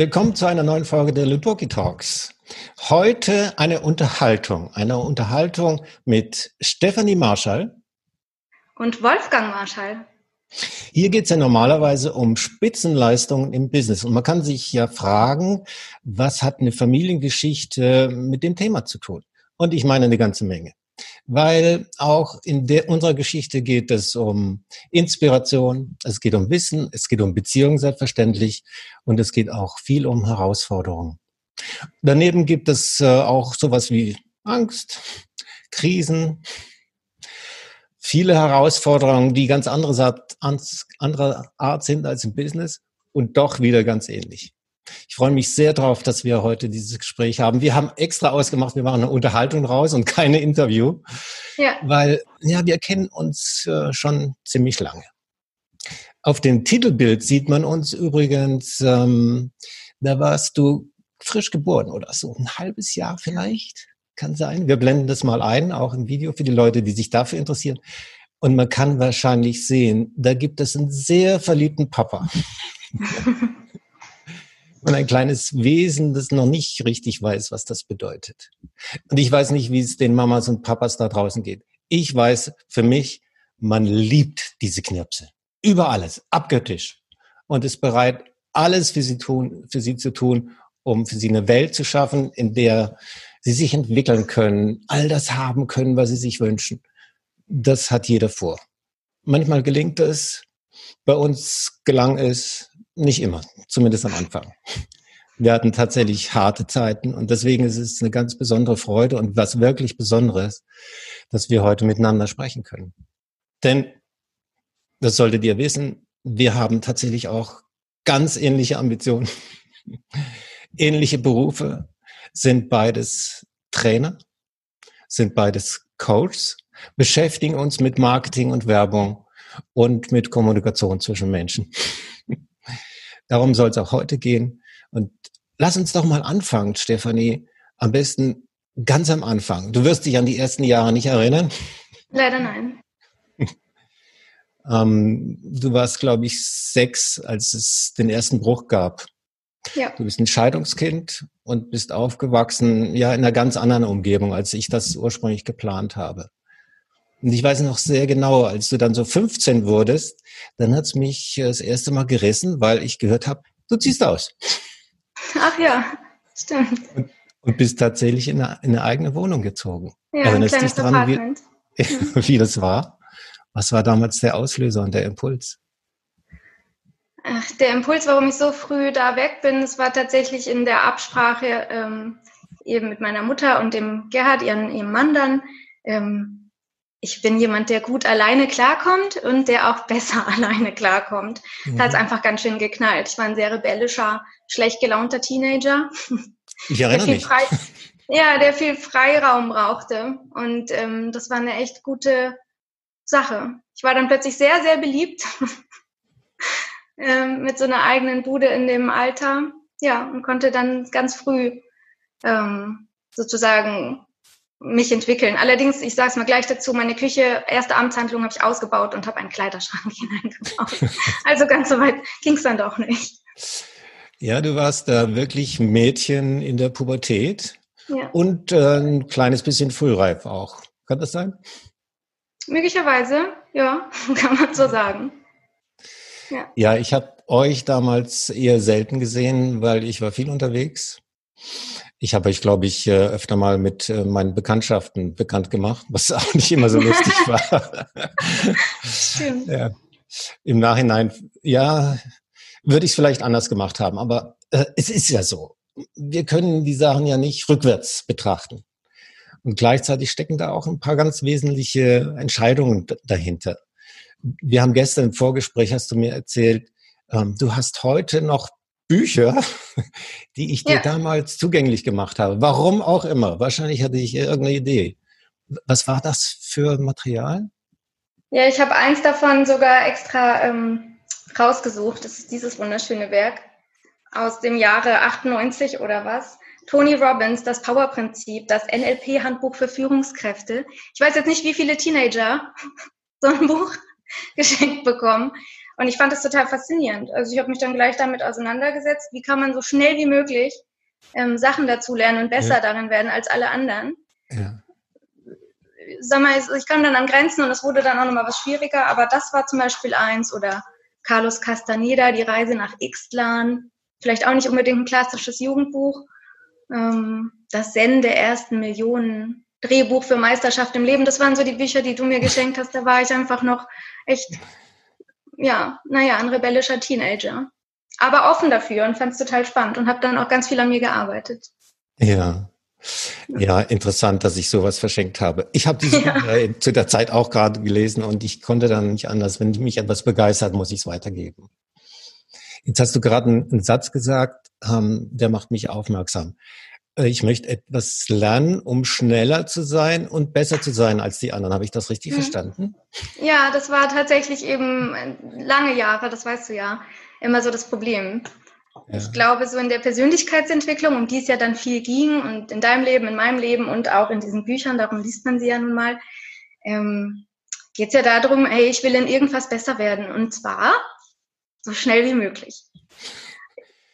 Willkommen zu einer neuen Folge der Ludoki Talks. Heute eine Unterhaltung, eine Unterhaltung mit Stephanie Marschall und Wolfgang Marschall. Hier geht es ja normalerweise um Spitzenleistungen im Business. Und man kann sich ja fragen, was hat eine Familiengeschichte mit dem Thema zu tun? Und ich meine eine ganze Menge. Weil auch in der, unserer Geschichte geht es um Inspiration, es geht um Wissen, es geht um Beziehungen selbstverständlich und es geht auch viel um Herausforderungen. Daneben gibt es äh, auch sowas wie Angst, Krisen, viele Herausforderungen, die ganz andere, andere Art sind als im Business und doch wieder ganz ähnlich. Ich freue mich sehr darauf, dass wir heute dieses Gespräch haben. Wir haben extra ausgemacht, wir machen eine Unterhaltung raus und keine Interview, ja. weil ja, wir kennen uns äh, schon ziemlich lange. Auf dem Titelbild sieht man uns übrigens, ähm, da warst du frisch geboren oder so, ein halbes Jahr vielleicht. Kann sein. Wir blenden das mal ein, auch im Video für die Leute, die sich dafür interessieren. Und man kann wahrscheinlich sehen, da gibt es einen sehr verliebten Papa. und ein kleines Wesen, das noch nicht richtig weiß, was das bedeutet. Und ich weiß nicht, wie es den Mamas und Papas da draußen geht. Ich weiß für mich, man liebt diese Knirpse. Über alles, abgöttisch. Und ist bereit, alles für sie, tun, für sie zu tun, um für sie eine Welt zu schaffen, in der sie sich entwickeln können, all das haben können, was sie sich wünschen. Das hat jeder vor. Manchmal gelingt es, bei uns gelang es nicht immer, zumindest am Anfang. Wir hatten tatsächlich harte Zeiten und deswegen ist es eine ganz besondere Freude und was wirklich Besonderes, dass wir heute miteinander sprechen können. Denn, das solltet ihr wissen, wir haben tatsächlich auch ganz ähnliche Ambitionen, ähnliche Berufe, sind beides Trainer, sind beides Coaches, beschäftigen uns mit Marketing und Werbung und mit Kommunikation zwischen Menschen. Darum soll es auch heute gehen. Und lass uns doch mal anfangen, Stefanie. Am besten ganz am Anfang. Du wirst dich an die ersten Jahre nicht erinnern? Leider nein. ähm, du warst, glaube ich, sechs, als es den ersten Bruch gab. Ja. Du bist ein Scheidungskind und bist aufgewachsen, ja, in einer ganz anderen Umgebung, als ich das ursprünglich geplant habe. Und ich weiß noch sehr genau, als du dann so 15 wurdest, dann hat's mich das erste Mal gerissen, weil ich gehört habe, du ziehst aus. Ach ja, stimmt. Und, und bist tatsächlich in eine, in eine, eigene Wohnung gezogen. Ja, Erinnerst ein kleines dran, Apartment. Wie, wie das war? Was war damals der Auslöser und der Impuls? Ach, der Impuls, warum ich so früh da weg bin, es war tatsächlich in der Absprache ähm, eben mit meiner Mutter und dem Gerhard, ihren, ihrem Mann dann. Ähm, ich bin jemand, der gut alleine klarkommt und der auch besser alleine klarkommt. Mhm. Da hat es einfach ganz schön geknallt. Ich war ein sehr rebellischer, schlecht gelaunter Teenager. Ich erinnere mich. Frei, ja, der viel Freiraum brauchte. Und ähm, das war eine echt gute Sache. Ich war dann plötzlich sehr, sehr beliebt ähm, mit so einer eigenen Bude in dem Alter. Ja, und konnte dann ganz früh ähm, sozusagen mich entwickeln. Allerdings, ich sage es mal gleich dazu, meine Küche, erste Amtshandlung habe ich ausgebaut und habe einen Kleiderschrank hineingebaut. also ganz so weit ging es dann doch nicht. Ja, du warst da wirklich Mädchen in der Pubertät ja. und äh, ein kleines bisschen frühreif auch. Kann das sein? Möglicherweise, ja, kann man so sagen. Ja, ja ich habe euch damals eher selten gesehen, weil ich war viel unterwegs. Ich habe euch, glaube ich, äh, öfter mal mit äh, meinen Bekanntschaften bekannt gemacht, was auch nicht immer so lustig war. Stimmt. Ja. Im Nachhinein, ja, würde ich es vielleicht anders gemacht haben, aber äh, es ist ja so. Wir können die Sachen ja nicht rückwärts betrachten. Und gleichzeitig stecken da auch ein paar ganz wesentliche Entscheidungen dahinter wir haben gestern im Vorgespräch, hast du mir erzählt, ähm, du hast heute noch Bücher, die ich dir ja. damals zugänglich gemacht habe. Warum auch immer. Wahrscheinlich hatte ich irgendeine Idee. Was war das für Material? Ja, ich habe eins davon sogar extra ähm, rausgesucht. Das ist dieses wunderschöne Werk aus dem Jahre 98 oder was. Tony Robbins, das Power-Prinzip, das NLP-Handbuch für Führungskräfte. Ich weiß jetzt nicht, wie viele Teenager so ein Buch geschenkt bekommen. Und ich fand das total faszinierend. Also ich habe mich dann gleich damit auseinandergesetzt, wie kann man so schnell wie möglich ähm, Sachen dazulernen und besser ja. darin werden als alle anderen. Ja. Sag mal, ich kam dann an Grenzen und es wurde dann auch nochmal was schwieriger, aber das war zum Beispiel eins oder Carlos Castaneda, die Reise nach Ixtlan, vielleicht auch nicht unbedingt ein klassisches Jugendbuch. Ähm, das Zen der ersten Millionen, Drehbuch für Meisterschaft im Leben, das waren so die Bücher, die du mir geschenkt hast. Da war ich einfach noch echt, ja, naja, ein rebellischer Teenager. Aber offen dafür und fand es total spannend und habe dann auch ganz viel an mir gearbeitet. Ja. Ja, interessant, dass ich sowas verschenkt habe. Ich habe diese ja. Buch zu der Zeit auch gerade gelesen und ich konnte dann nicht anders. Wenn mich etwas begeistert, muss ich es weitergeben. Jetzt hast du gerade einen, Satz gesagt, ähm, der macht mich aufmerksam. Äh, ich möchte etwas lernen, um schneller zu sein und besser zu sein als die anderen. Habe ich das richtig mhm. verstanden? Ja, das war tatsächlich eben äh, lange Jahre, das weißt du ja, immer so das Problem. Ja. Ich glaube, so in der Persönlichkeitsentwicklung, um die es ja dann viel ging und in deinem Leben, in meinem Leben und auch in diesen Büchern, darum liest man sie ja nun mal, ähm, geht es ja darum, hey, ich will in irgendwas besser werden und zwar so schnell wie möglich.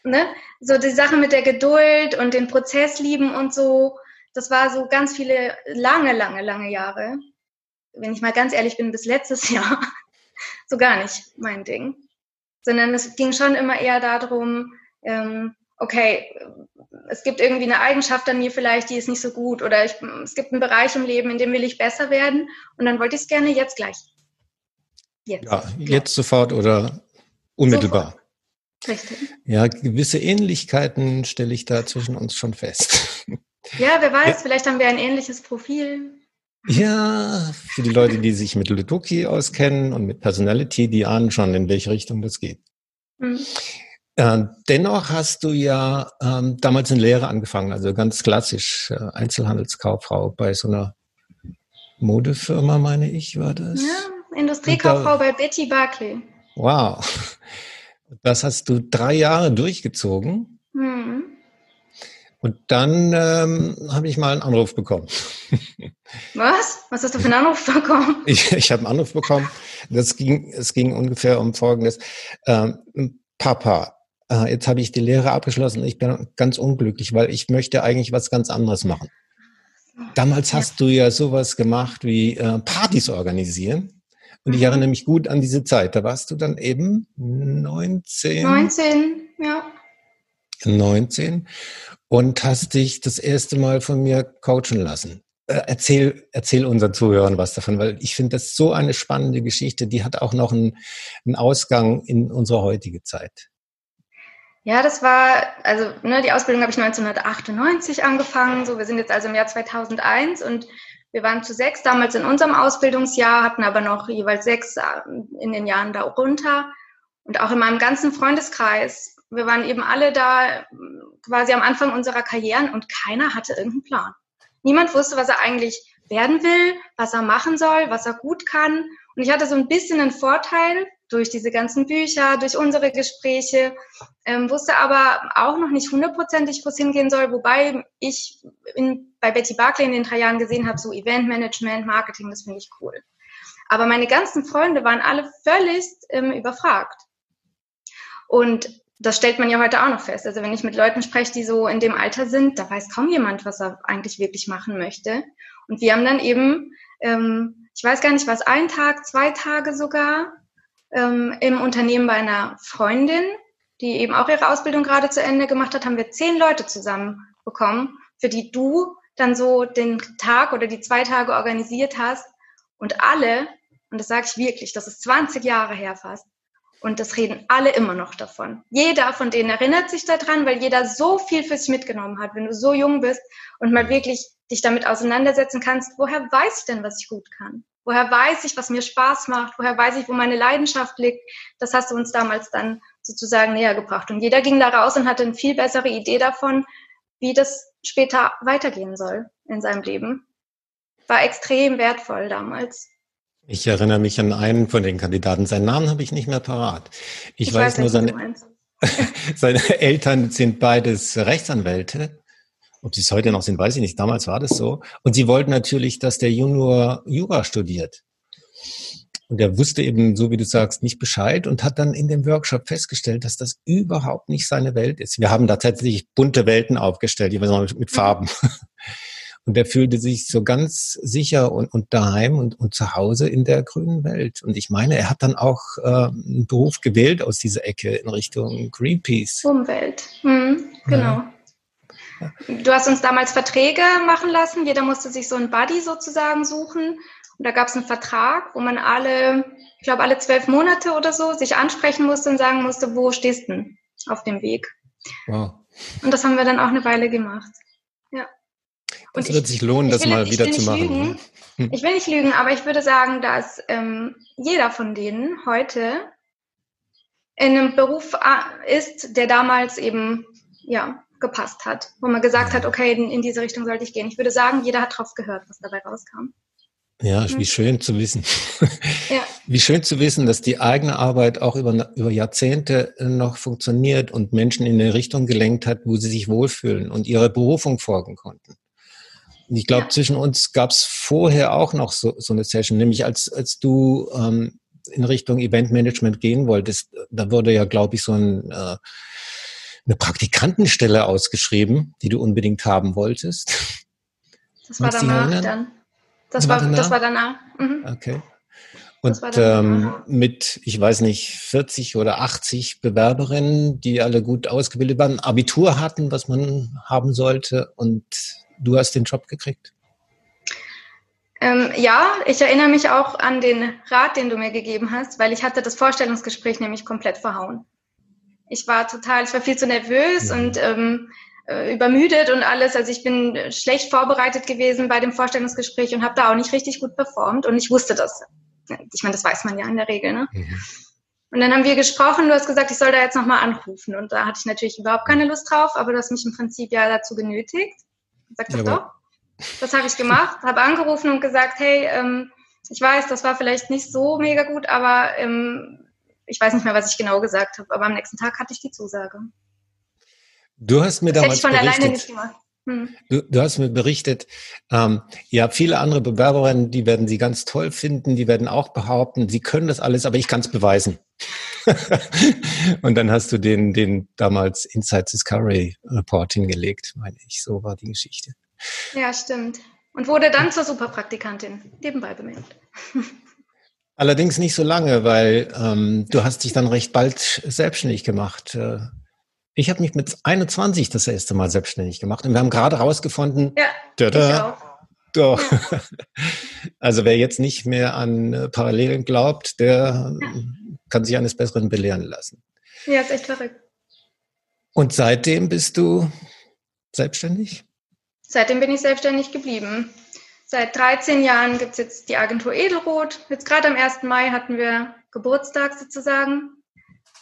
Ne? So die Sache mit der Geduld und den Prozess lieben und so, das war so ganz viele lange, lange, lange Jahre. Wenn ich mal ganz ehrlich bin, bis letztes Jahr so gar nicht mein Ding. Sondern es ging schon immer eher darum, ähm, okay, es gibt irgendwie eine Eigenschaft an mir vielleicht, die ist nicht so gut oder ich, es gibt einen Bereich im Leben, in dem will ich besser werden und dann wollte ich es gerne jetzt gleich. Jetzt. Ja, jetzt sofort oder unmittelbar. Sofort. Richtig. Ja, gewisse Ähnlichkeiten stelle ich da zwischen uns schon fest. Ja, wer weiß, ja. vielleicht haben wir ein ähnliches Profil. Ja, für die Leute, die sich mit Ludoki auskennen und mit Personality, die ahnen schon, in welche Richtung das geht. Mhm. Äh, dennoch hast du ja ähm, damals in Lehre angefangen, also ganz klassisch äh, Einzelhandelskauffrau bei so einer Modefirma, meine ich, war das? Ja, Industriekauffrau da, bei Betty Barclay. Wow. Das hast du drei Jahre durchgezogen. Mhm. Und dann ähm, habe ich mal einen Anruf bekommen. Was? Was hast du für einen Anruf bekommen? Ich, ich habe einen Anruf bekommen. Das ging, es ging ungefähr um Folgendes. Ähm, Papa, äh, jetzt habe ich die Lehre abgeschlossen. Ich bin ganz unglücklich, weil ich möchte eigentlich was ganz anderes machen. Damals hast ja. du ja sowas gemacht wie äh, Partys organisieren. Und ich erinnere mich gut an diese Zeit. Da warst du dann eben 19. 19, ja. 19 und hast dich das erste Mal von mir coachen lassen. Äh, erzähl, erzähl unseren Zuhörern was davon, weil ich finde das so eine spannende Geschichte. Die hat auch noch einen, einen Ausgang in unsere heutige Zeit. Ja, das war, also ne, die Ausbildung habe ich 1998 angefangen. So, wir sind jetzt also im Jahr 2001 und wir waren zu sechs damals in unserem Ausbildungsjahr, hatten aber noch jeweils sechs äh, in den Jahren darunter. Und auch in meinem ganzen Freundeskreis, wir waren eben alle da quasi am Anfang unserer Karrieren und keiner hatte irgendeinen Plan. Niemand wusste, was er eigentlich werden will, was er machen soll, was er gut kann. Und ich hatte so ein bisschen einen Vorteil durch diese ganzen Bücher, durch unsere Gespräche, ähm, wusste aber auch noch nicht hundertprozentig, wo es hingehen soll, wobei ich in, bei Betty Barclay in den drei Jahren gesehen habe, so Eventmanagement, Marketing, das finde ich cool. Aber meine ganzen Freunde waren alle völlig ähm, überfragt. Und das stellt man ja heute auch noch fest. Also wenn ich mit Leuten spreche, die so in dem Alter sind, da weiß kaum jemand, was er eigentlich wirklich machen möchte. Und wir haben dann eben, ähm, ich weiß gar nicht, was ein Tag, zwei Tage sogar, ähm, im Unternehmen bei einer Freundin, die eben auch ihre Ausbildung gerade zu Ende gemacht hat, haben wir zehn Leute zusammenbekommen, für die du dann so den Tag oder die zwei Tage organisiert hast und alle, und das sage ich wirklich, das ist 20 Jahre her fast, und das reden alle immer noch davon. Jeder von denen erinnert sich daran, weil jeder so viel für sich mitgenommen hat, wenn du so jung bist und mal wirklich dich damit auseinandersetzen kannst, woher weiß ich denn, was ich gut kann? Woher weiß ich, was mir Spaß macht? Woher weiß ich, wo meine Leidenschaft liegt? Das hast du uns damals dann sozusagen näher gebracht. Und jeder ging da raus und hatte eine viel bessere Idee davon, wie das später weitergehen soll in seinem Leben. War extrem wertvoll damals. Ich erinnere mich an einen von den Kandidaten. Seinen Namen habe ich nicht mehr parat. Ich, ich weiß, weiß nur, seine, seine Eltern sind beides Rechtsanwälte. Ob sie es heute noch sind, weiß ich nicht. Damals war das so. Und sie wollten natürlich, dass der Junior Jura studiert. Und er wusste eben, so wie du sagst, nicht Bescheid und hat dann in dem Workshop festgestellt, dass das überhaupt nicht seine Welt ist. Wir haben da tatsächlich bunte Welten aufgestellt, wir mit Farben. Und er fühlte sich so ganz sicher und, und daheim und, und zu Hause in der grünen Welt. Und ich meine, er hat dann auch äh, einen Beruf gewählt aus dieser Ecke in Richtung Greenpeace. Umwelt, hm, genau. Ja. Du hast uns damals Verträge machen lassen. Jeder musste sich so einen Buddy sozusagen suchen. Und da gab es einen Vertrag, wo man alle, ich glaube, alle zwölf Monate oder so sich ansprechen musste und sagen musste, wo stehst du denn auf dem Weg? Wow. Und das haben wir dann auch eine Weile gemacht. Ja. Und es wird sich lohnen, das will, mal wieder zu machen. Lügen. Ne? Hm. Ich will nicht lügen, aber ich würde sagen, dass ähm, jeder von denen heute in einem Beruf äh, ist, der damals eben ja gepasst hat, wo man gesagt hat, okay, in, in diese Richtung sollte ich gehen. Ich würde sagen, jeder hat drauf gehört, was dabei rauskam. Ja, wie schön zu wissen. Ja. Wie schön zu wissen, dass die eigene Arbeit auch über, über Jahrzehnte noch funktioniert und Menschen in eine Richtung gelenkt hat, wo sie sich wohlfühlen und ihre Berufung folgen konnten. Und ich glaube, ja. zwischen uns gab es vorher auch noch so, so eine Session, nämlich als, als du ähm, in Richtung Eventmanagement gehen wolltest, da wurde ja, glaube ich, so ein, äh, eine Praktikantenstelle ausgeschrieben, die du unbedingt haben wolltest. Das war danach dann. Das, das war, danach? das war danach. Mhm. Okay. Und ähm, mit, ich weiß nicht, 40 oder 80 Bewerberinnen, die alle gut ausgebildet waren, Abitur hatten, was man haben sollte und du hast den Job gekriegt? Ähm, ja, ich erinnere mich auch an den Rat, den du mir gegeben hast, weil ich hatte das Vorstellungsgespräch nämlich komplett verhauen. Ich war total, ich war viel zu nervös mhm. und ähm, äh, übermüdet und alles. Also ich bin schlecht vorbereitet gewesen bei dem Vorstellungsgespräch und habe da auch nicht richtig gut performt und ich wusste das. Ich meine, das weiß man ja in der Regel. Ne? Mhm. Und dann haben wir gesprochen, du hast gesagt, ich soll da jetzt nochmal anrufen. Und da hatte ich natürlich überhaupt keine Lust drauf, aber du hast mich im Prinzip ja dazu genötigt. Sag das doch. Das habe ich gemacht, habe angerufen und gesagt, hey, ähm, ich weiß, das war vielleicht nicht so mega gut, aber ähm, ich weiß nicht mehr, was ich genau gesagt habe. Aber am nächsten Tag hatte ich die Zusage. Du hast mir das damals hätte ich von berichtet, alleine nicht gemacht. Hm. Du, du, hast mir berichtet, ähm, ja, viele andere Bewerberinnen, die werden sie ganz toll finden, die werden auch behaupten, sie können das alles, aber ich kann es beweisen. und dann hast du den, den damals Inside Discovery Report hingelegt, meine ich. So war die Geschichte. Ja, stimmt. Und wurde dann zur Superpraktikantin, nebenbei bemerkt. Allerdings nicht so lange, weil ähm, du hast dich dann recht bald selbstständig gemacht. Äh, ich habe mich mit 21 das erste Mal selbstständig gemacht und wir haben gerade rausgefunden, ja, tada, doch. Ja. Also wer jetzt nicht mehr an äh, Parallelen glaubt, der ja. kann sich eines Besseren belehren lassen. Ja, ist echt verrückt. Und seitdem bist du selbstständig? Seitdem bin ich selbstständig geblieben. Seit 13 Jahren gibt es jetzt die Agentur Edelrot. Jetzt gerade am 1. Mai hatten wir Geburtstag sozusagen.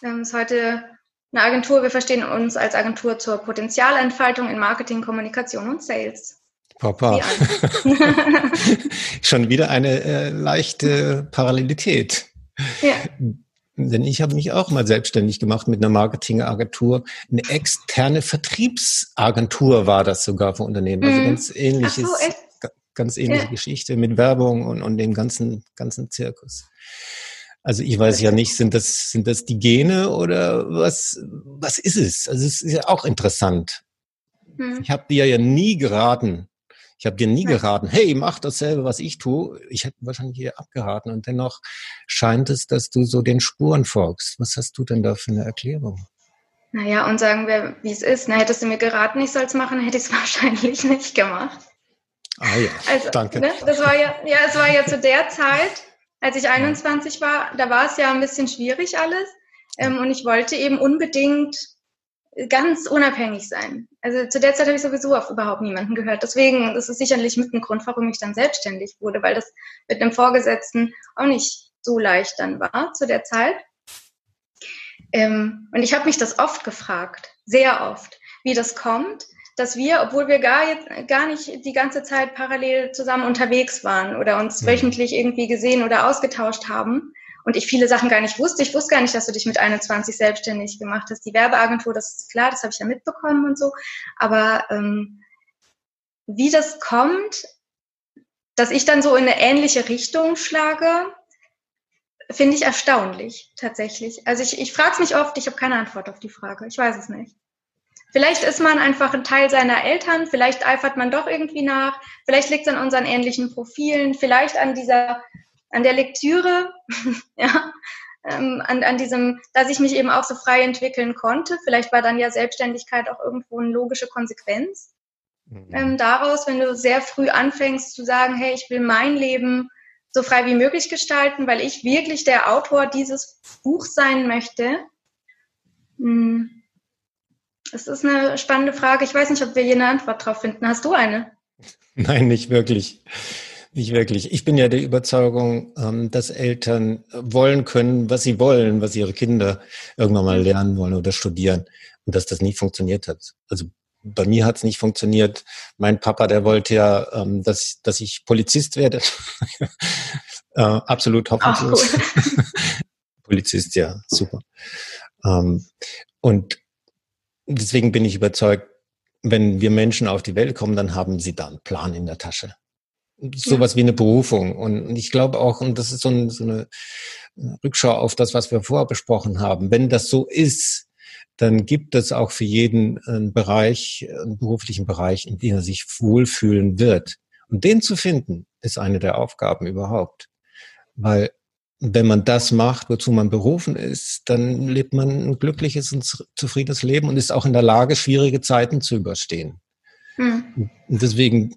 Ähm, ist heute eine Agentur, wir verstehen uns als Agentur zur Potenzialentfaltung in Marketing, Kommunikation und Sales. Papa. Schon wieder eine äh, leichte Parallelität. Ja. Denn ich habe mich auch mal selbstständig gemacht mit einer Marketingagentur. Eine externe Vertriebsagentur war das sogar für Unternehmen. Also mhm. ganz ähnliches, so, ganz ähnliche ja. Geschichte mit Werbung und, und dem ganzen, ganzen Zirkus. Also ich weiß ja nicht, sind das, sind das die Gene oder was, was ist es? Also es ist ja auch interessant. Hm. Ich habe dir ja nie geraten. Ich habe dir nie geraten, hey, mach dasselbe, was ich tue. Ich hätte wahrscheinlich hier abgeraten und dennoch scheint es, dass du so den Spuren folgst. Was hast du denn da für eine Erklärung? Naja, und sagen wir, wie es ist. Na, hättest du mir geraten, ich soll es machen, hätte ich es wahrscheinlich nicht gemacht. Ah ja, also, danke. Ne, das war ja, ja, es war ja zu der Zeit, als ich 21 war, da war es ja ein bisschen schwierig alles. Ähm, und ich wollte eben unbedingt ganz unabhängig sein. Also zu der Zeit habe ich sowieso auf überhaupt niemanden gehört. Deswegen, das ist sicherlich mit ein Grund, warum ich dann selbstständig wurde, weil das mit einem Vorgesetzten auch nicht so leicht dann war zu der Zeit. Ähm, und ich habe mich das oft gefragt, sehr oft, wie das kommt, dass wir, obwohl wir gar, jetzt, gar nicht die ganze Zeit parallel zusammen unterwegs waren oder uns mhm. wöchentlich irgendwie gesehen oder ausgetauscht haben und ich viele Sachen gar nicht wusste. Ich wusste gar nicht, dass du dich mit 21 selbstständig gemacht hast. Die Werbeagentur, das ist klar, das habe ich ja mitbekommen und so. Aber ähm, wie das kommt, dass ich dann so in eine ähnliche Richtung schlage, finde ich erstaunlich, tatsächlich. Also ich, ich frage es mich oft, ich habe keine Antwort auf die Frage. Ich weiß es nicht. Vielleicht ist man einfach ein Teil seiner Eltern, vielleicht eifert man doch irgendwie nach, vielleicht liegt es an unseren ähnlichen Profilen, vielleicht an dieser, an der Lektüre, ja, ähm, an, an diesem, dass ich mich eben auch so frei entwickeln konnte. Vielleicht war dann ja Selbstständigkeit auch irgendwo eine logische Konsequenz mhm. ähm, daraus, wenn du sehr früh anfängst zu sagen, hey, ich will mein Leben so frei wie möglich gestalten, weil ich wirklich der Autor dieses Buchs sein möchte. Hm das ist eine spannende Frage. Ich weiß nicht, ob wir hier eine Antwort drauf finden. Hast du eine? Nein, nicht wirklich. Nicht wirklich. Ich bin ja der Überzeugung, ähm, dass Eltern wollen können, was sie wollen, was ihre Kinder irgendwann mal lernen wollen oder studieren und dass das nie funktioniert hat. Also bei mir hat es nicht funktioniert. Mein Papa, der wollte ja, ähm, dass, dass ich Polizist werde. äh, absolut hoffnungslos. Cool. Polizist, ja, super. Ähm, und deswegen bin ich überzeugt, wenn wir Menschen auf die Welt kommen, dann haben sie da einen Plan in der Tasche. Sowas ja. wie eine Berufung. Und ich glaube auch, und das ist so, ein, so eine Rückschau auf das, was wir vorher besprochen haben, wenn das so ist, dann gibt es auch für jeden einen Bereich, einen beruflichen Bereich, in dem er sich wohlfühlen wird. Und den zu finden, ist eine der Aufgaben überhaupt. Weil wenn man das macht, wozu man berufen ist, dann lebt man ein glückliches und zufriedenes Leben und ist auch in der Lage, schwierige Zeiten zu überstehen. Hm. Und deswegen,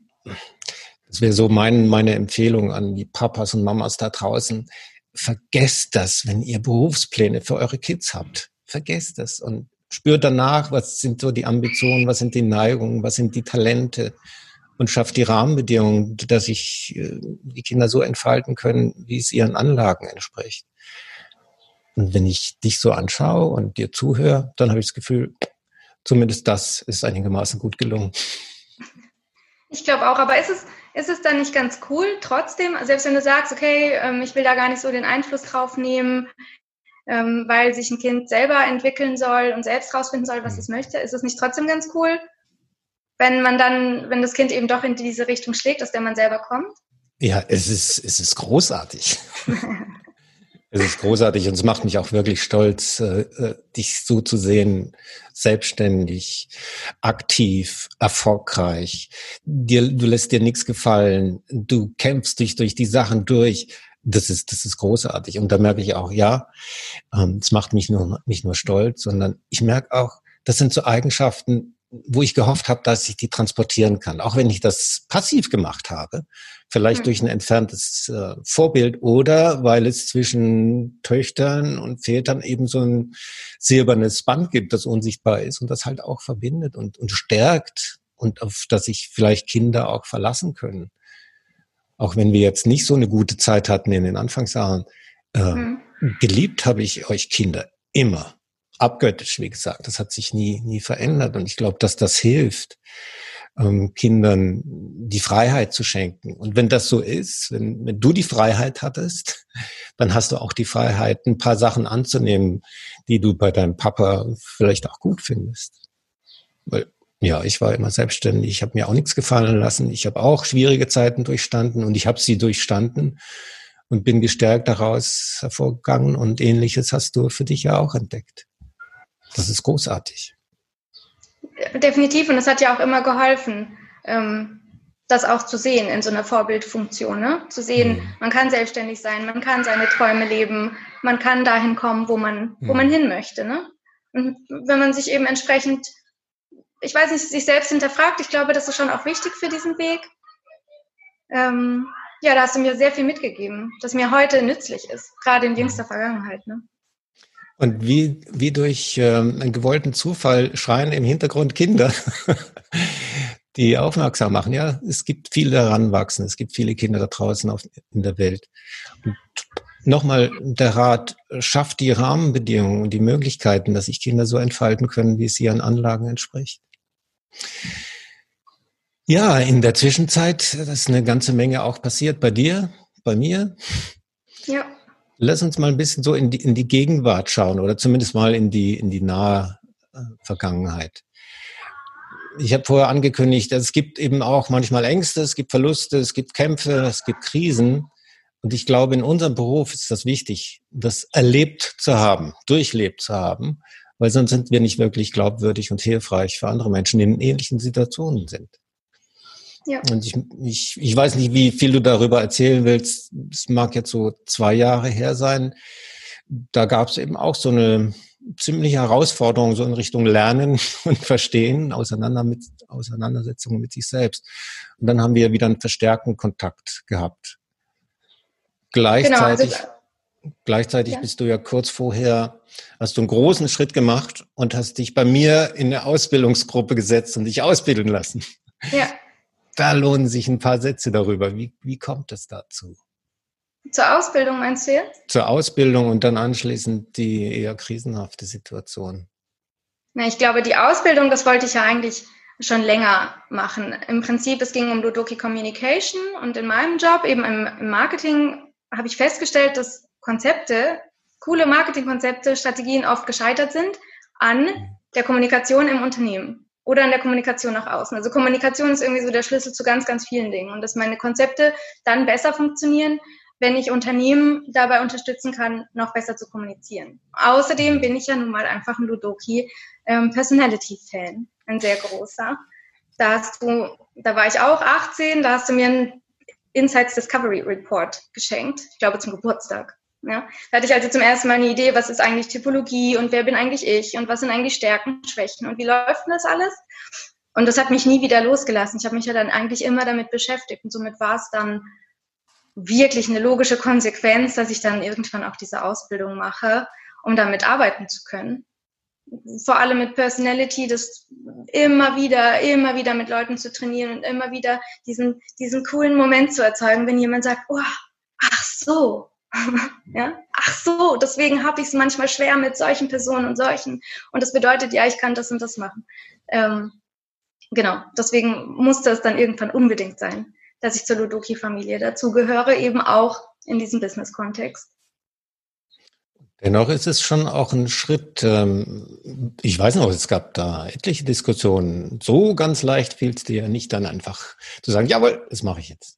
das wäre so mein, meine Empfehlung an die Papas und Mamas da draußen. Vergesst das, wenn ihr Berufspläne für eure Kids habt. Vergesst das und spürt danach, was sind so die Ambitionen, was sind die Neigungen, was sind die Talente, und schafft die Rahmenbedingungen, dass sich äh, die Kinder so entfalten können, wie es ihren Anlagen entspricht. Und wenn ich dich so anschaue und dir zuhöre, dann habe ich das Gefühl, zumindest das ist einigermaßen gut gelungen. Ich glaube auch, aber ist es, ist es dann nicht ganz cool, trotzdem, selbst wenn du sagst, okay, ähm, ich will da gar nicht so den Einfluss drauf nehmen, ähm, weil sich ein Kind selber entwickeln soll und selbst rausfinden soll, was mhm. es möchte, ist es nicht trotzdem ganz cool, wenn man dann, wenn das Kind eben doch in diese Richtung schlägt, aus der man selber kommt? Ja, es ist, es ist großartig. es ist großartig und es macht mich auch wirklich stolz, äh, äh, dich so zu sehen, selbstständig, aktiv, erfolgreich. Dir, du lässt dir nichts gefallen. Du kämpfst dich durch die Sachen durch. Das ist, das ist großartig. Und da merke ich auch, ja, ähm, es macht mich nur, nicht nur stolz, sondern ich merke auch, das sind so Eigenschaften, wo ich gehofft habe, dass ich die transportieren kann, auch wenn ich das passiv gemacht habe, vielleicht mhm. durch ein entferntes äh, Vorbild oder weil es zwischen Töchtern und Vätern eben so ein silbernes Band gibt, das unsichtbar ist und das halt auch verbindet und, und stärkt und auf das sich vielleicht Kinder auch verlassen können. Auch wenn wir jetzt nicht so eine gute Zeit hatten in den Anfangsjahren. Äh, mhm. Geliebt habe ich euch Kinder immer abgöttisch, wie gesagt. Das hat sich nie, nie verändert. Und ich glaube, dass das hilft, ähm, Kindern die Freiheit zu schenken. Und wenn das so ist, wenn, wenn du die Freiheit hattest, dann hast du auch die Freiheit, ein paar Sachen anzunehmen, die du bei deinem Papa vielleicht auch gut findest. Weil, ja, ich war immer selbstständig, ich habe mir auch nichts gefallen lassen. Ich habe auch schwierige Zeiten durchstanden und ich habe sie durchstanden und bin gestärkt daraus hervorgegangen und ähnliches hast du für dich ja auch entdeckt. Das ist großartig. Definitiv, und das hat ja auch immer geholfen, ähm, das auch zu sehen in so einer Vorbildfunktion. Ne? Zu sehen, mhm. man kann selbstständig sein, man kann seine Träume leben, man kann dahin kommen, wo man, mhm. wo man hin möchte. Ne? Und wenn man sich eben entsprechend, ich weiß nicht, sich selbst hinterfragt, ich glaube, das ist schon auch wichtig für diesen Weg. Ähm, ja, da hast du mir sehr viel mitgegeben, das mir heute nützlich ist, gerade in jüngster Vergangenheit. Ne? Und wie, wie durch ähm, einen gewollten Zufall schreien im Hintergrund Kinder, die aufmerksam machen. Ja, es gibt viele daran wachsen. Es gibt viele Kinder da draußen auf, in der Welt. Und nochmal der Rat, schafft die Rahmenbedingungen und die Möglichkeiten, dass sich Kinder so entfalten können, wie es ihren Anlagen entspricht. Ja, in der Zwischenzeit ist eine ganze Menge auch passiert bei dir, bei mir. Ja. Lass uns mal ein bisschen so in die, in die Gegenwart schauen oder zumindest mal in die, in die nahe äh, Vergangenheit. Ich habe vorher angekündigt, es gibt eben auch manchmal Ängste, es gibt Verluste, es gibt Kämpfe, es gibt Krisen. Und ich glaube, in unserem Beruf ist das wichtig, das erlebt zu haben, durchlebt zu haben, weil sonst sind wir nicht wirklich glaubwürdig und hilfreich für andere Menschen, die in ähnlichen Situationen sind. Ja. Und ich, ich, ich weiß nicht, wie viel du darüber erzählen willst. Es mag jetzt so zwei Jahre her sein. Da gab es eben auch so eine ziemliche Herausforderung so in Richtung Lernen und Verstehen, auseinander mit, Auseinandersetzungen mit sich selbst. Und dann haben wir wieder einen verstärkten Kontakt gehabt. Gleichzeitig, genau, also, gleichzeitig ja. bist du ja kurz vorher, hast du einen großen Schritt gemacht und hast dich bei mir in eine Ausbildungsgruppe gesetzt und dich ausbilden lassen. Ja da lohnen sich ein paar Sätze darüber. Wie, wie kommt es dazu? Zur Ausbildung meinst du jetzt? Zur Ausbildung und dann anschließend die eher krisenhafte Situation. Na, ich glaube, die Ausbildung, das wollte ich ja eigentlich schon länger machen. Im Prinzip, es ging um Ludoki Communication und in meinem Job, eben im, im Marketing, habe ich festgestellt, dass Konzepte, coole Marketingkonzepte, Strategien oft gescheitert sind an der Kommunikation im Unternehmen oder in der Kommunikation nach außen. Also Kommunikation ist irgendwie so der Schlüssel zu ganz, ganz vielen Dingen und dass meine Konzepte dann besser funktionieren, wenn ich Unternehmen dabei unterstützen kann, noch besser zu kommunizieren. Außerdem bin ich ja nun mal einfach ein Ludoki ähm, Personality Fan, ein sehr großer. Da hast du, da war ich auch 18, da hast du mir einen Insights Discovery Report geschenkt, ich glaube zum Geburtstag. Ja, da hatte ich also zum ersten Mal eine Idee, was ist eigentlich Typologie und wer bin eigentlich ich und was sind eigentlich Stärken, Schwächen und wie läuft denn das alles? Und das hat mich nie wieder losgelassen. Ich habe mich ja dann eigentlich immer damit beschäftigt und somit war es dann wirklich eine logische Konsequenz, dass ich dann irgendwann auch diese Ausbildung mache, um damit arbeiten zu können. Vor allem mit Personality, das immer wieder, immer wieder mit Leuten zu trainieren und immer wieder diesen, diesen coolen Moment zu erzeugen, wenn jemand sagt, oh, ach so, ja? Ach so, deswegen habe ich es manchmal schwer mit solchen Personen und solchen. Und das bedeutet, ja, ich kann das und das machen. Ähm, genau, deswegen muss das dann irgendwann unbedingt sein, dass ich zur Ludoki-Familie dazugehöre, eben auch in diesem Business-Kontext. Dennoch ist es schon auch ein Schritt, ähm, ich weiß noch, es gab da etliche Diskussionen. So ganz leicht fiel es dir nicht dann einfach zu sagen, jawohl, das mache ich jetzt.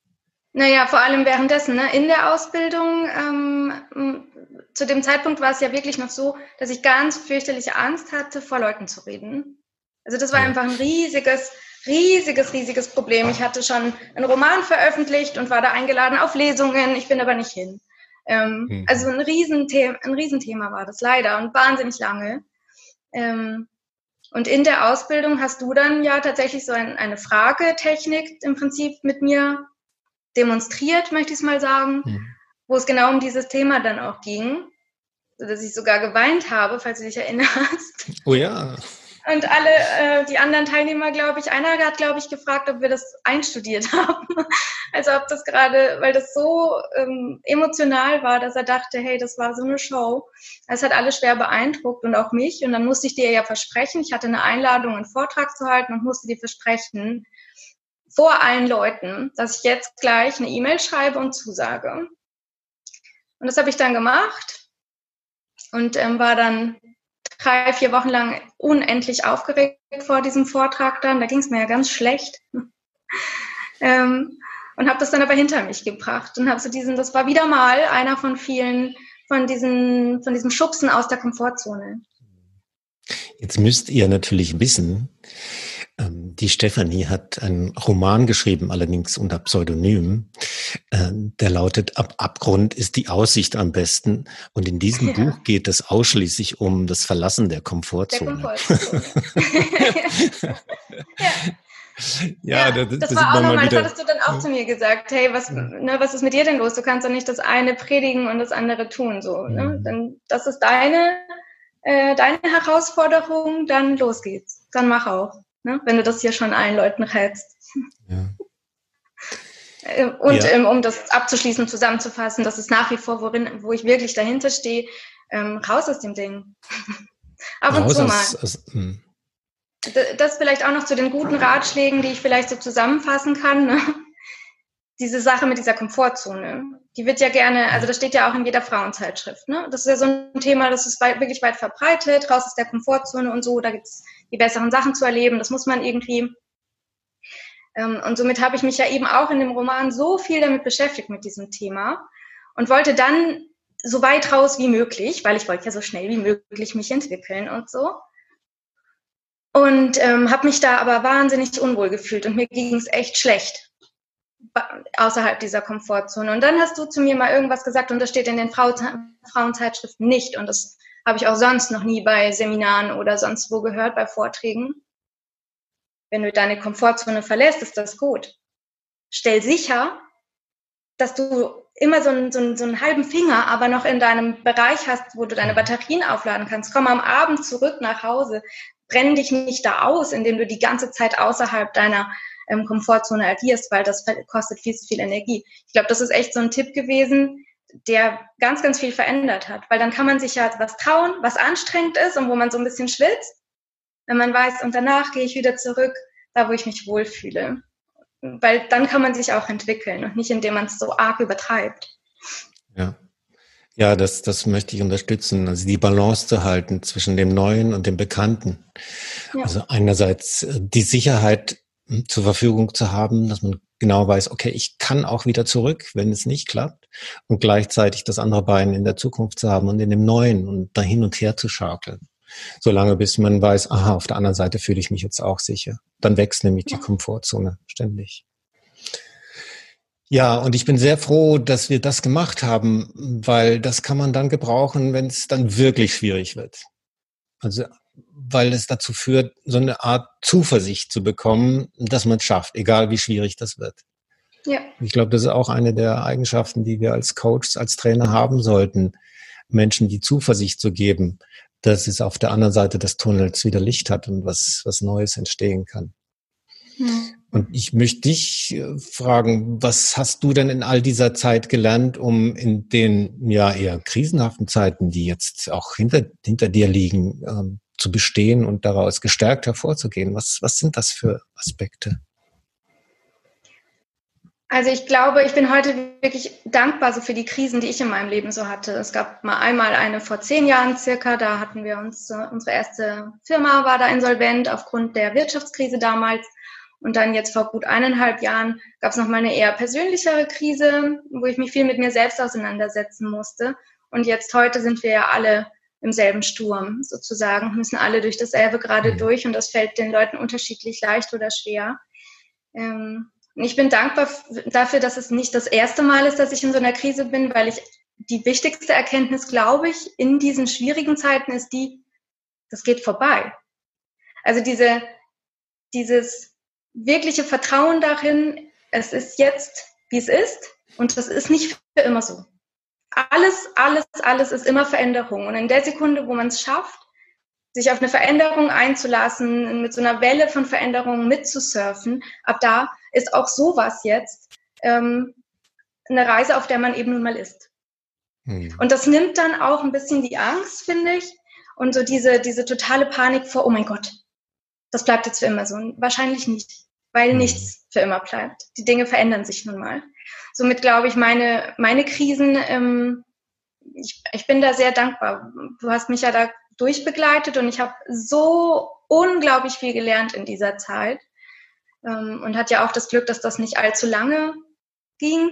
Naja, vor allem währenddessen, ne? in der Ausbildung. Ähm, zu dem Zeitpunkt war es ja wirklich noch so, dass ich ganz fürchterliche Angst hatte, vor Leuten zu reden. Also das war einfach ein riesiges, riesiges, riesiges Problem. Ich hatte schon einen Roman veröffentlicht und war da eingeladen auf Lesungen. Ich bin aber nicht hin. Ähm, mhm. Also ein Riesenthema, ein Riesenthema war das leider und wahnsinnig lange. Ähm, und in der Ausbildung hast du dann ja tatsächlich so ein, eine Fragetechnik im Prinzip mit mir demonstriert, möchte ich es mal sagen, mhm. wo es genau um dieses Thema dann auch ging, dass ich sogar geweint habe, falls du dich erinnerst. Oh ja. Und alle, äh, die anderen Teilnehmer, glaube ich, einer hat, glaube ich, gefragt, ob wir das einstudiert haben. Also ob das gerade, weil das so ähm, emotional war, dass er dachte, hey, das war so eine Show. Es hat alle schwer beeindruckt und auch mich. Und dann musste ich dir ja versprechen, ich hatte eine Einladung, einen Vortrag zu halten und musste dir versprechen, vor allen Leuten, dass ich jetzt gleich eine E-Mail schreibe und zusage. Und das habe ich dann gemacht und ähm, war dann drei, vier Wochen lang unendlich aufgeregt vor diesem Vortrag dann. Da ging es mir ja ganz schlecht. ähm, und habe das dann aber hinter mich gebracht und habe so diesen, das war wieder mal einer von vielen, von diesen, von diesem Schubsen aus der Komfortzone. Jetzt müsst ihr natürlich wissen, die Stefanie hat einen Roman geschrieben, allerdings unter Pseudonym. Äh, der lautet Ab Abgrund ist die Aussicht am besten. Und in diesem ja. Buch geht es ausschließlich um das Verlassen der Komfortzone. Der Komfortzone. ja. Ja, ja, das, das, war auch nochmal, das hattest du dann auch zu mir gesagt, hey, was, ne, was ist mit dir denn los? Du kannst doch nicht das eine predigen und das andere tun, so, ne? Mhm. Dann, das ist deine, äh, deine Herausforderung, dann los geht's. Dann mach auch ne? wenn du das hier schon allen Leuten rätst. Ja. Äh, und ja. ähm, um das abzuschließen, zusammenzufassen, das ist nach wie vor, worin, wo ich wirklich dahinter stehe, ähm, raus aus dem Ding. Ab und zu mal. Aus, aus, hm. das vielleicht auch noch zu den guten Ratschlägen, die ich vielleicht so zusammenfassen kann. Ne? Diese Sache mit dieser Komfortzone, die wird ja gerne, also das steht ja auch in jeder Frauenzeitschrift. Ne? Das ist ja so ein Thema, das ist weit, wirklich weit verbreitet, raus aus der Komfortzone und so. Da gibt es die besseren Sachen zu erleben. Das muss man irgendwie. Ähm, und somit habe ich mich ja eben auch in dem Roman so viel damit beschäftigt mit diesem Thema. und wollte dann so weit raus wie möglich, weil ich wollte ja so schnell wie möglich mich entwickeln und so. Und ähm, habe mich da aber wahnsinnig unwohl gefühlt und mir ging es echt schlecht außerhalb dieser Komfortzone. Und dann hast du zu mir mal irgendwas gesagt und das steht in den Frau Frauenzeitschriften nicht. Und das habe ich auch sonst noch nie bei Seminaren oder sonst wo gehört, bei Vorträgen. Wenn du deine Komfortzone verlässt, ist das gut. Stell sicher, dass du immer so einen, so, einen, so einen halben Finger, aber noch in deinem Bereich hast, wo du deine Batterien aufladen kannst. Komm am Abend zurück nach Hause. Brenn dich nicht da aus, indem du die ganze Zeit außerhalb deiner ähm, Komfortzone agierst, weil das kostet viel zu viel Energie. Ich glaube, das ist echt so ein Tipp gewesen, der ganz, ganz viel verändert hat, weil dann kann man sich ja was trauen, was anstrengend ist und wo man so ein bisschen schwitzt, wenn man weiß, und danach gehe ich wieder zurück, da wo ich mich wohlfühle. Weil dann kann man sich auch entwickeln und nicht indem man es so arg übertreibt. Ja. Ja, das, das möchte ich unterstützen. Also die Balance zu halten zwischen dem Neuen und dem Bekannten. Ja. Also einerseits äh, die Sicherheit hm, zur Verfügung zu haben, dass man genau weiß, okay, ich kann auch wieder zurück, wenn es nicht klappt und gleichzeitig das andere Bein in der Zukunft zu haben und in dem Neuen und da hin und her zu schaukeln. Solange bis man weiß, aha, auf der anderen Seite fühle ich mich jetzt auch sicher. Dann wächst nämlich die Komfortzone ständig. Ja, und ich bin sehr froh, dass wir das gemacht haben, weil das kann man dann gebrauchen, wenn es dann wirklich schwierig wird. Also weil es dazu führt, so eine Art Zuversicht zu bekommen, dass man es schafft, egal wie schwierig das wird. Ja. Ich glaube, das ist auch eine der Eigenschaften, die wir als Coaches, als Trainer haben sollten, Menschen die Zuversicht zu geben, dass es auf der anderen Seite des Tunnels wieder Licht hat und was, was Neues entstehen kann. Mhm. Und ich möchte dich äh, fragen, was hast du denn in all dieser Zeit gelernt, um in den ja eher krisenhaften Zeiten, die jetzt auch hinter, hinter dir liegen, ähm, zu bestehen und daraus gestärkt hervorzugehen? Was, was sind das für Aspekte? Also ich glaube, ich bin heute wirklich dankbar so für die Krisen, die ich in meinem Leben so hatte. Es gab mal einmal eine vor zehn Jahren circa, da hatten wir uns, unsere erste Firma war da insolvent aufgrund der Wirtschaftskrise damals. Und dann jetzt vor gut eineinhalb Jahren gab es noch mal eine eher persönlichere Krise, wo ich mich viel mit mir selbst auseinandersetzen musste. Und jetzt heute sind wir ja alle im selben Sturm sozusagen, müssen alle durch dasselbe gerade mhm. durch und das fällt den Leuten unterschiedlich leicht oder schwer. Ähm, ich bin dankbar dafür, dass es nicht das erste Mal ist, dass ich in so einer Krise bin, weil ich die wichtigste Erkenntnis, glaube ich, in diesen schwierigen Zeiten ist die, das geht vorbei. Also diese, dieses wirkliche Vertrauen darin, es ist jetzt, wie es ist und das ist nicht für immer so alles, alles, alles ist immer Veränderung. Und in der Sekunde, wo man es schafft, sich auf eine Veränderung einzulassen, mit so einer Welle von Veränderungen mitzusurfen, ab da ist auch sowas jetzt ähm, eine Reise, auf der man eben nun mal ist. Hm. Und das nimmt dann auch ein bisschen die Angst, finde ich, und so diese, diese totale Panik vor, oh mein Gott, das bleibt jetzt für immer so. wahrscheinlich nicht, weil hm. nichts für immer bleibt. Die Dinge verändern sich nun mal somit glaube ich, meine, meine Krisen, ähm, ich, ich bin da sehr dankbar. Du hast mich ja da durchbegleitet und ich habe so unglaublich viel gelernt in dieser Zeit. Ähm, und hat ja auch das Glück, dass das nicht allzu lange ging.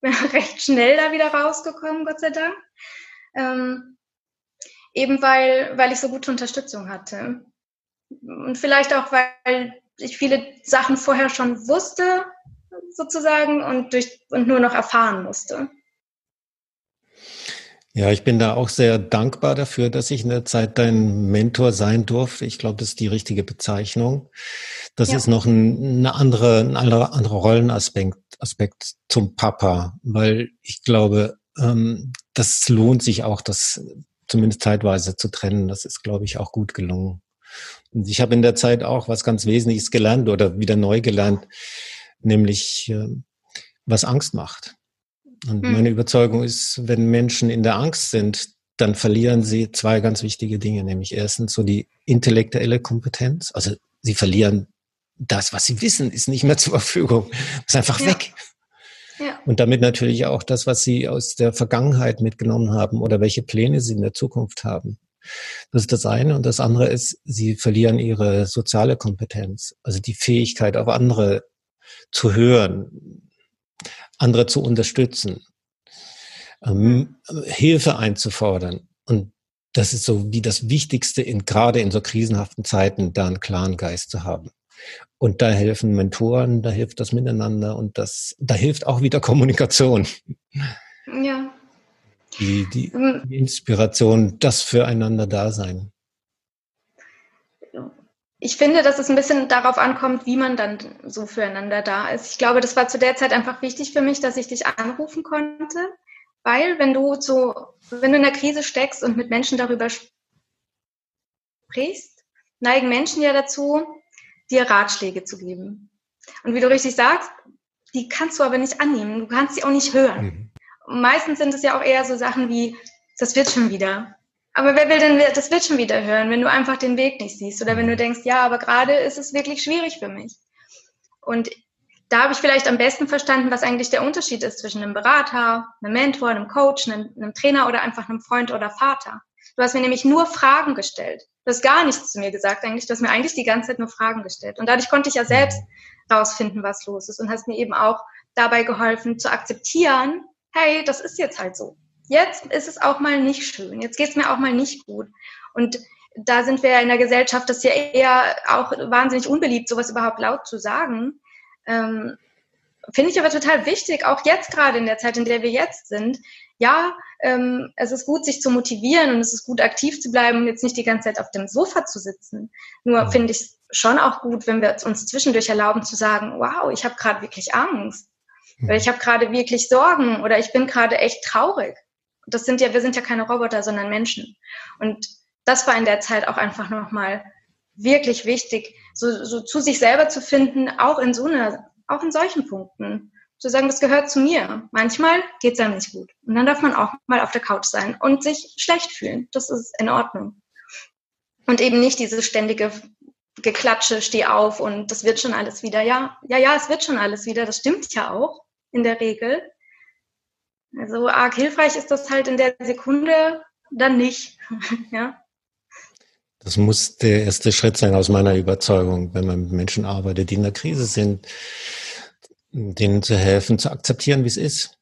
Bin recht schnell da wieder rausgekommen, Gott sei Dank. Ähm, eben weil, weil ich so gute Unterstützung hatte. Und vielleicht auch, weil ich viele Sachen vorher schon wusste, sozusagen und, durch, und nur noch erfahren musste. Ja, ich bin da auch sehr dankbar dafür, dass ich in der Zeit dein Mentor sein durfte. Ich glaube, das ist die richtige Bezeichnung. Das ja. ist noch ein, eine andere, ein anderer, anderer Rollenaspekt Aspekt zum Papa, weil ich glaube, ähm, das lohnt sich auch, das zumindest zeitweise zu trennen. Das ist, glaube ich, auch gut gelungen. Und ich habe in der Zeit auch was ganz Wesentliches gelernt oder wieder neu gelernt nämlich äh, was Angst macht. Und hm. meine Überzeugung ist, wenn Menschen in der Angst sind, dann verlieren sie zwei ganz wichtige Dinge, nämlich erstens so die intellektuelle Kompetenz, also sie verlieren das, was sie wissen, ist nicht mehr zur Verfügung, ist einfach ja. weg. Ja. Und damit natürlich auch das, was sie aus der Vergangenheit mitgenommen haben oder welche Pläne sie in der Zukunft haben. Das ist das eine. Und das andere ist, sie verlieren ihre soziale Kompetenz, also die Fähigkeit, auf andere zu hören, andere zu unterstützen. ähm, Hilfe einzufordern. Und das ist so wie das Wichtigste in, gerade in so krisenhaften Zeiten, da einen klaren Geist zu haben. Und da helfen Mentoren, da hilft das Miteinander und das, da hilft auch wieder Kommunikation. Ja. Die, die, ähm. die Inspiration, das füreinander da sein. Ich finde, dass es ein bisschen darauf ankommt, wie man dann so füreinander da ist. Ich glaube, das war zu der Zeit einfach wichtig für mich, dass ich dich anrufen konnte, weil wenn du so, wenn du in der Krise steckst und mit Menschen darüber sprichst, neigen Menschen ja dazu, dir Ratschläge zu geben. Und wie du richtig sagst, die kannst du aber nicht annehmen. Du kannst sie auch nicht hören. Mhm. Meistens sind es ja auch eher so Sachen wie, das wird schon wieder. Aber wer will denn, das wird schon wieder hören, wenn du einfach den Weg nicht siehst oder wenn du mhm. denkst, ja, aber gerade ist es wirklich schwierig für mich. Und da habe ich vielleicht am besten verstanden, was eigentlich der Unterschied ist zwischen einem Berater, einem Mentor, einem Coach, einem, einem Trainer oder einfach einem Freund oder Vater. Du hast mir nämlich nur Fragen gestellt. Du hast gar nichts zu mir gesagt eigentlich. Du hast mir eigentlich die ganze Zeit nur Fragen gestellt. Und dadurch konnte ich ja selbst rausfinden, was los ist und hast mir eben auch dabei geholfen zu akzeptieren, hey, das ist jetzt halt so. Jetzt ist es auch mal nicht schön. Jetzt geht es mir auch mal nicht gut. Und da sind wir ja in der Gesellschaft, das ist ja eher auch wahnsinnig unbeliebt, sowas überhaupt laut zu sagen. Ähm, Finde ich aber total wichtig, auch jetzt gerade in der Zeit, in der wir jetzt sind, ja, ähm, es ist gut, sich zu motivieren und es ist gut, aktiv zu bleiben und jetzt nicht die ganze Zeit auf dem Sofa zu sitzen. Nur mhm. finde ich es schon auch gut, wenn wir uns zwischendurch erlauben zu sagen, wow, ich habe gerade wirklich Angst. Mhm. Oder ich habe gerade wirklich Sorgen oder ich bin gerade echt traurig. Das sind ja, wir sind ja keine Roboter, sondern Menschen. Und das war in der Zeit auch einfach nochmal wirklich wichtig, so, so zu sich selber zu finden, auch in so einer, auch in solchen Punkten zu sagen, das gehört zu mir. Manchmal geht es einem nicht gut. Und dann darf man auch mal auf der Couch sein und sich schlecht fühlen. Das ist in Ordnung. Und eben nicht diese ständige Geklatsche, steh auf und das wird schon alles wieder. Ja, ja, ja, es wird schon alles wieder. Das stimmt ja auch in der Regel. Also arg hilfreich ist das halt in der Sekunde dann nicht. ja. Das muss der erste Schritt sein aus meiner Überzeugung, wenn man mit Menschen arbeitet, die in der Krise sind denen zu helfen, zu akzeptieren, wie es ist.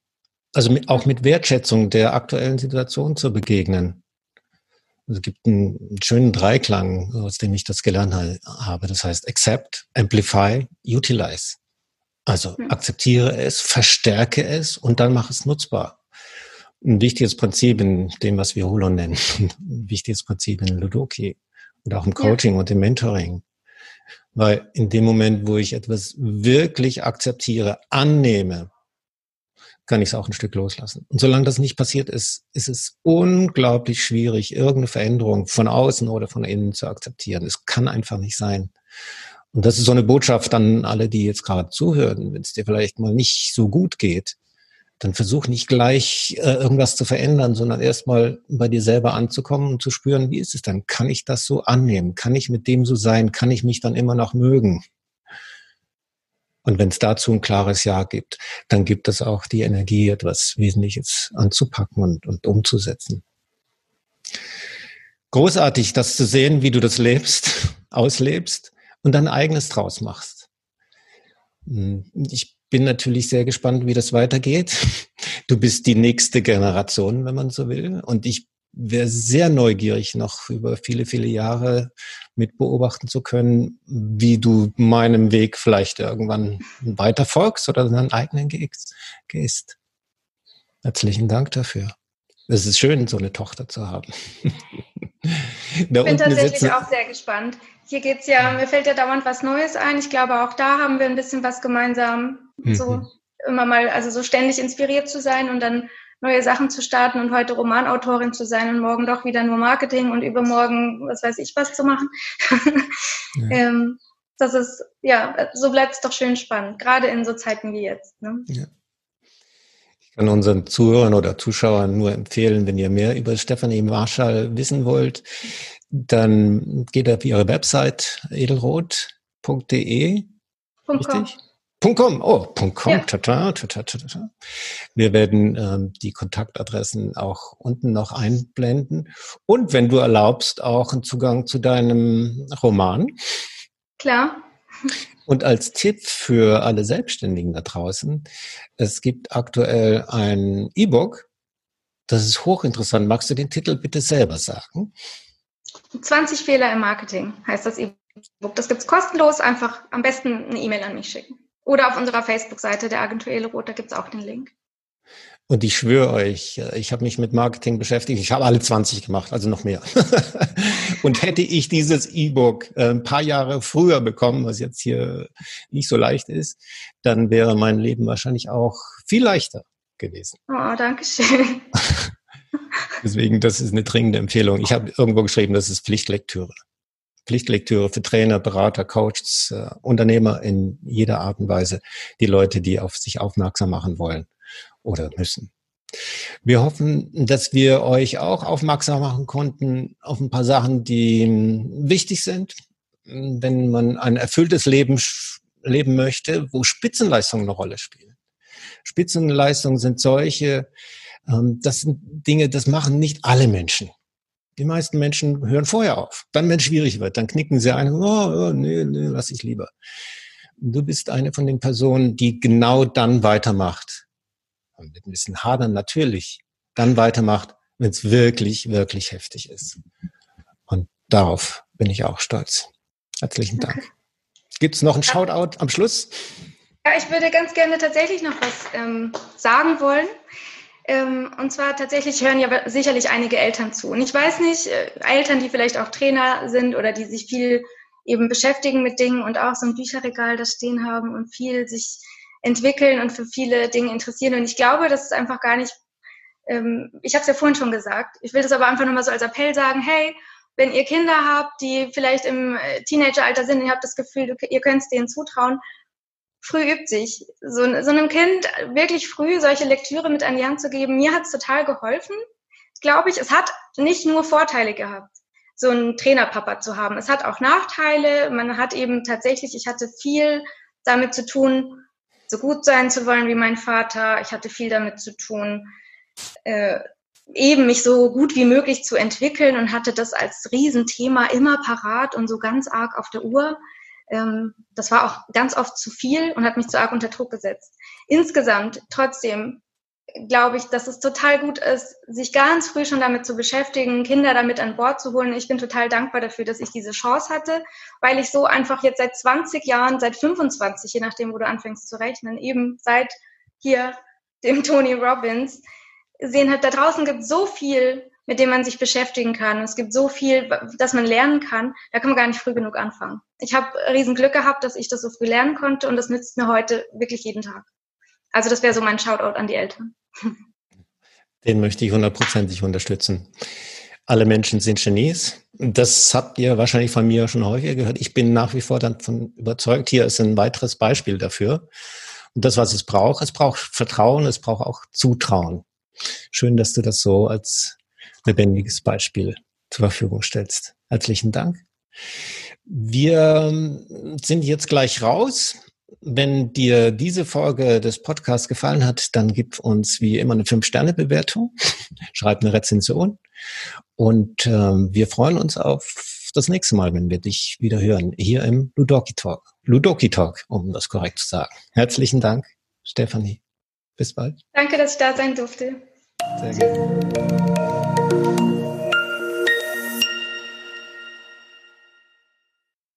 Also mit, auch mit Wertschätzung der aktuellen Situation zu begegnen. Also es gibt einen schönen Dreiklang, aus dem ich das gelernt habe. Das heißt Accept, Amplify, Utilize. Also hm. akzeptiere es, verstärke es und dann mach es nutzbar. Ein wichtiges Prinzip in dem, was wir Holo nennen. Ein wichtiges Prinzip in Ludoki und auch im Coaching ja. und im Mentoring. Weil in dem Moment, wo ich etwas wirklich akzeptiere, annehme, kann ich es auch ein Stück loslassen. Und solange das nicht passiert ist, ist es unglaublich schwierig, irgendeine Veränderung von außen oder von innen zu akzeptieren. Es kann einfach nicht sein. Und das ist so eine Botschaft an alle, die jetzt gerade zuhören, wenn es dir vielleicht mal nicht so gut geht, dann versuch nicht gleich äh, irgendwas zu verändern, sondern erstmal bei dir selber anzukommen und zu spüren, wie ist es dann? Kann ich das so annehmen? Kann ich mit dem so sein? Kann ich mich dann immer noch mögen? Und wenn es dazu ein klares Ja gibt, dann gibt es auch die Energie, etwas Wesentliches anzupacken und, und umzusetzen. Großartig, das zu sehen, wie du das lebst, auslebst und dein eigenes draus machst. Hm, ich bin natürlich sehr gespannt, wie das weitergeht. Du bist die nächste Generation, wenn man so will. Und ich wäre sehr neugierig, noch über viele, viele Jahre mit beobachten zu können, wie du meinem Weg vielleicht irgendwann weiter folgst oder deinen eigenen gehst. Herzlichen Dank dafür. Es ist schön, so eine Tochter zu haben. ich bin tatsächlich auch sehr gespannt. Hier geht's ja, mir fällt ja dauernd was Neues ein. Ich glaube, auch da haben wir ein bisschen was gemeinsam. Mhm. So immer mal, also so ständig inspiriert zu sein und dann neue Sachen zu starten und heute Romanautorin zu sein und morgen doch wieder nur Marketing und übermorgen was weiß ich was zu machen. ja. ähm, das ist, ja, so bleibt es doch schön spannend, gerade in so Zeiten wie jetzt. Ne? Ja. Ich kann unseren Zuhörern oder Zuschauern nur empfehlen, wenn ihr mehr über Stephanie Marschall wissen wollt, dann geht auf ihre Website edelrot.de. Richtig? .com, oh, .com, ja. tata, tata, tata. Wir werden ähm, die Kontaktadressen auch unten noch einblenden. Und wenn du erlaubst, auch einen Zugang zu deinem Roman. Klar. Und als Tipp für alle Selbstständigen da draußen, es gibt aktuell ein E-Book, Das ist hochinteressant. Magst du den Titel bitte selber sagen? 20 Fehler im Marketing heißt das E-Book. Das gibt es kostenlos. Einfach am besten eine E-Mail an mich schicken. Oder auf unserer Facebook-Seite der Agentur Elerot, da gibt es auch den Link. Und ich schwöre euch, ich habe mich mit Marketing beschäftigt. Ich habe alle 20 gemacht, also noch mehr. und hätte ich dieses E-Book äh, ein paar Jahre früher bekommen, was jetzt hier nicht so leicht ist, dann wäre mein Leben wahrscheinlich auch viel leichter gewesen. Oh, danke schön. Deswegen, das ist eine dringende Empfehlung. Ich habe irgendwo geschrieben, das ist Pflichtlektüre. Pflichtlektüre für Trainer, Berater, Coaches, äh, Unternehmer in jeder Art und Weise. Die Leute, die auf sich aufmerksam machen wollen oder müssen. Wir hoffen, dass wir euch auch aufmerksam machen konnten auf ein paar Sachen, die hm, wichtig sind, wenn man ein erfülltes Leben leben möchte, wo Spitzenleistungen eine Rolle spielen. Spitzenleistungen sind solche, das sind Dinge, das machen nicht alle Menschen. Die meisten Menschen hören vorher auf. Dann, wenn es schwierig wird, dann knicken sie ein, oh, oh nee, nee, lass ich lieber. Du bist eine von den Personen, die genau dann weitermacht. Und mit ein bisschen hadern natürlich. Dann weitermacht, wenn es wirklich, wirklich heftig ist. Und darauf bin ich auch stolz. Herzlichen Dank. Okay. Gibt es noch ein Shoutout am Schluss? Ja, ich würde ganz gerne tatsächlich noch was ähm, sagen wollen. Ähm, und zwar tatsächlich hören ja sicherlich einige Eltern zu. Und ich weiß nicht, äh, Eltern, die vielleicht auch Trainer sind oder die sich viel eben beschäftigen mit Dingen und auch so ein Bücherregal da stehen haben und viel sich entwickeln und für viele Dinge interessieren. Und ich glaube, das ist einfach gar nicht, ähm, ich habe es ja vorhin schon gesagt, ich will das aber einfach nur mal so als Appell sagen, hey, wenn ihr Kinder habt, die vielleicht im äh, Teenageralter sind, ihr habt das Gefühl, ihr könnt es denen zutrauen, früh übt sich. So, so einem Kind wirklich früh solche Lektüre mit an die Hand zu geben, mir hat es total geholfen. Glaube ich, es hat nicht nur Vorteile gehabt, so einen Trainerpapa zu haben. Es hat auch Nachteile. Man hat eben tatsächlich, ich hatte viel damit zu tun, so gut sein zu wollen wie mein Vater. Ich hatte viel damit zu tun, äh, eben mich so gut wie möglich zu entwickeln und hatte das als Riesenthema immer parat und so ganz arg auf der Uhr. Ähm, das war auch ganz oft zu viel und hat mich zu arg unter Druck gesetzt. Insgesamt trotzdem glaube ich, dass es total gut ist, sich ganz früh schon damit zu beschäftigen, Kinder damit an Bord zu holen. Ich bin total dankbar dafür, dass ich diese Chance hatte, weil ich so einfach jetzt seit 20 Jahren, seit 25, je nachdem, wo du anfängst zu rechnen, eben seit hier dem Tony Robbins, sehen hat, da draußen gibt so viel, mit dem man sich beschäftigen kann. Es gibt so viel, das man lernen kann. Da kann man gar nicht früh genug anfangen. Ich habe riesen Glück gehabt, dass ich das so früh lernen konnte und das nützt mir heute wirklich jeden Tag. Also das wäre so mein Shoutout an die Eltern. Den möchte ich hundertprozentig unterstützen. Alle Menschen sind Genies. Das habt ihr wahrscheinlich von mir schon häufiger gehört. Ich bin nach wie vor davon überzeugt. Hier ist ein weiteres Beispiel dafür. Und das, was es braucht, es braucht Vertrauen, es braucht auch Zutrauen. Schön, dass du das so als lebendiges Beispiel zur Verfügung stellst. Herzlichen Dank. Wir sind jetzt gleich raus. Wenn dir diese Folge des Podcasts gefallen hat, dann gib uns wie immer eine 5-Sterne-Bewertung, schreib eine Rezension und äh, wir freuen uns auf das nächste Mal, wenn wir dich wieder hören, hier im Ludoki Talk. Ludoki Talk, um das korrekt zu sagen. Herzlichen Dank, Stefanie. Bis bald. Danke, dass ich da sein durfte. Sehr gerne.